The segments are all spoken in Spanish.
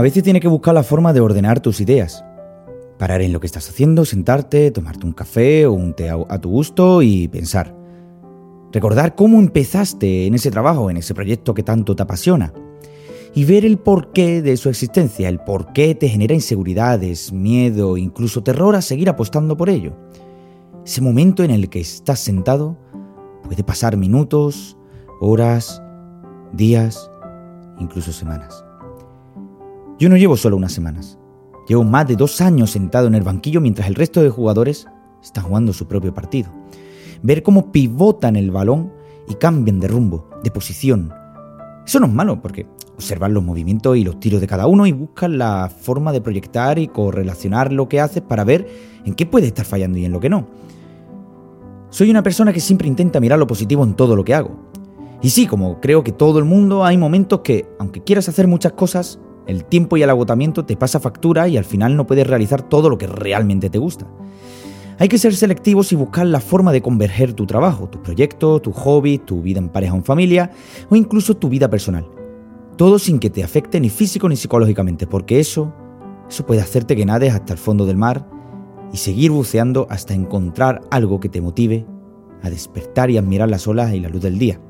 A veces tienes que buscar la forma de ordenar tus ideas. Parar en lo que estás haciendo, sentarte, tomarte un café o un té a tu gusto y pensar. Recordar cómo empezaste en ese trabajo, en ese proyecto que tanto te apasiona. Y ver el porqué de su existencia, el porqué te genera inseguridades, miedo, incluso terror a seguir apostando por ello. Ese momento en el que estás sentado puede pasar minutos, horas, días, incluso semanas. Yo no llevo solo unas semanas. Llevo más de dos años sentado en el banquillo mientras el resto de jugadores están jugando su propio partido. Ver cómo pivotan el balón y cambian de rumbo, de posición. Eso no es malo porque observan los movimientos y los tiros de cada uno y buscan la forma de proyectar y correlacionar lo que haces para ver en qué puede estar fallando y en lo que no. Soy una persona que siempre intenta mirar lo positivo en todo lo que hago. Y sí, como creo que todo el mundo, hay momentos que, aunque quieras hacer muchas cosas, el tiempo y el agotamiento te pasa factura y al final no puedes realizar todo lo que realmente te gusta. Hay que ser selectivos y buscar la forma de converger tu trabajo, tus proyectos, tu hobby, tu vida en pareja o en familia o incluso tu vida personal. Todo sin que te afecte ni físico ni psicológicamente, porque eso, eso puede hacerte que nades hasta el fondo del mar y seguir buceando hasta encontrar algo que te motive a despertar y admirar las olas y la luz del día.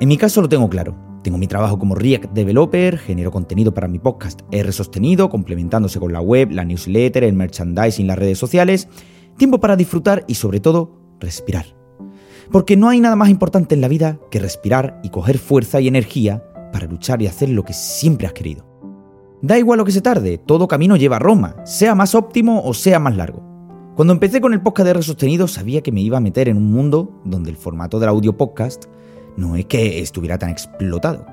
En mi caso lo tengo claro. Tengo mi trabajo como React Developer, genero contenido para mi podcast R sostenido, complementándose con la web, la newsletter, el merchandising, las redes sociales, tiempo para disfrutar y sobre todo respirar. Porque no hay nada más importante en la vida que respirar y coger fuerza y energía para luchar y hacer lo que siempre has querido. Da igual lo que se tarde, todo camino lleva a Roma, sea más óptimo o sea más largo. Cuando empecé con el podcast de R sostenido sabía que me iba a meter en un mundo donde el formato del audio podcast no es que estuviera tan explotado.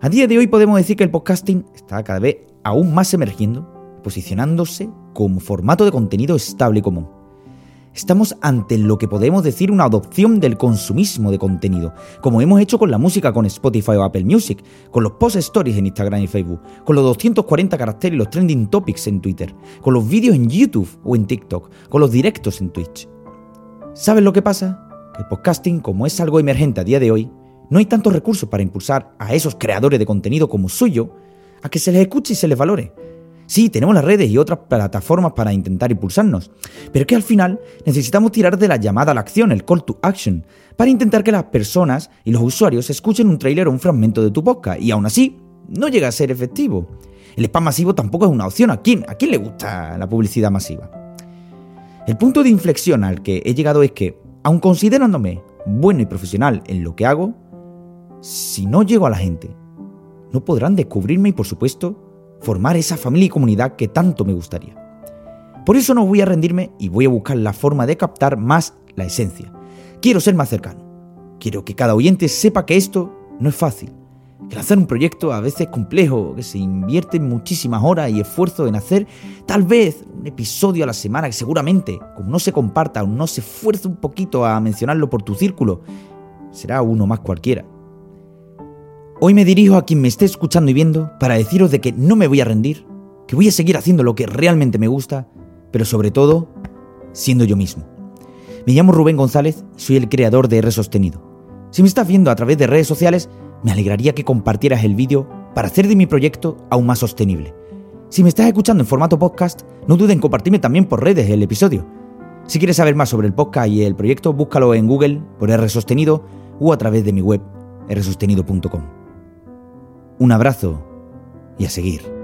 A día de hoy podemos decir que el podcasting está cada vez aún más emergiendo, posicionándose como formato de contenido estable y común. Estamos ante lo que podemos decir una adopción del consumismo de contenido, como hemos hecho con la música con Spotify o Apple Music, con los post stories en Instagram y Facebook, con los 240 caracteres y los trending topics en Twitter, con los vídeos en YouTube o en TikTok, con los directos en Twitch. ¿Sabes lo que pasa? El podcasting, como es algo emergente a día de hoy, no hay tantos recursos para impulsar a esos creadores de contenido como suyo a que se les escuche y se les valore. Sí, tenemos las redes y otras plataformas para intentar impulsarnos, pero que al final necesitamos tirar de la llamada a la acción, el call to action, para intentar que las personas y los usuarios escuchen un trailer o un fragmento de tu podcast y aún así no llega a ser efectivo. El spam masivo tampoco es una opción. ¿A quién, ¿A quién le gusta la publicidad masiva? El punto de inflexión al que he llegado es que aun considerándome bueno y profesional en lo que hago, si no llego a la gente, no podrán descubrirme y por supuesto formar esa familia y comunidad que tanto me gustaría. Por eso no voy a rendirme y voy a buscar la forma de captar más la esencia. Quiero ser más cercano. Quiero que cada oyente sepa que esto no es fácil, que lanzar un proyecto a veces complejo, que se invierte muchísimas horas y esfuerzo en hacer tal vez un episodio a la semana que seguramente, como no se comparta o no se esfuerce un poquito a mencionarlo por tu círculo, será uno más cualquiera. Hoy me dirijo a quien me esté escuchando y viendo para deciros de que no me voy a rendir, que voy a seguir haciendo lo que realmente me gusta, pero sobre todo, siendo yo mismo. Me llamo Rubén González y soy el creador de R Sostenido. Si me estás viendo a través de redes sociales, me alegraría que compartieras el vídeo para hacer de mi proyecto aún más sostenible. Si me estás escuchando en formato podcast, no dudes en compartirme también por redes el episodio. Si quieres saber más sobre el podcast y el proyecto, búscalo en Google por R Sostenido o a través de mi web rsostenido.com. Un abrazo y a seguir.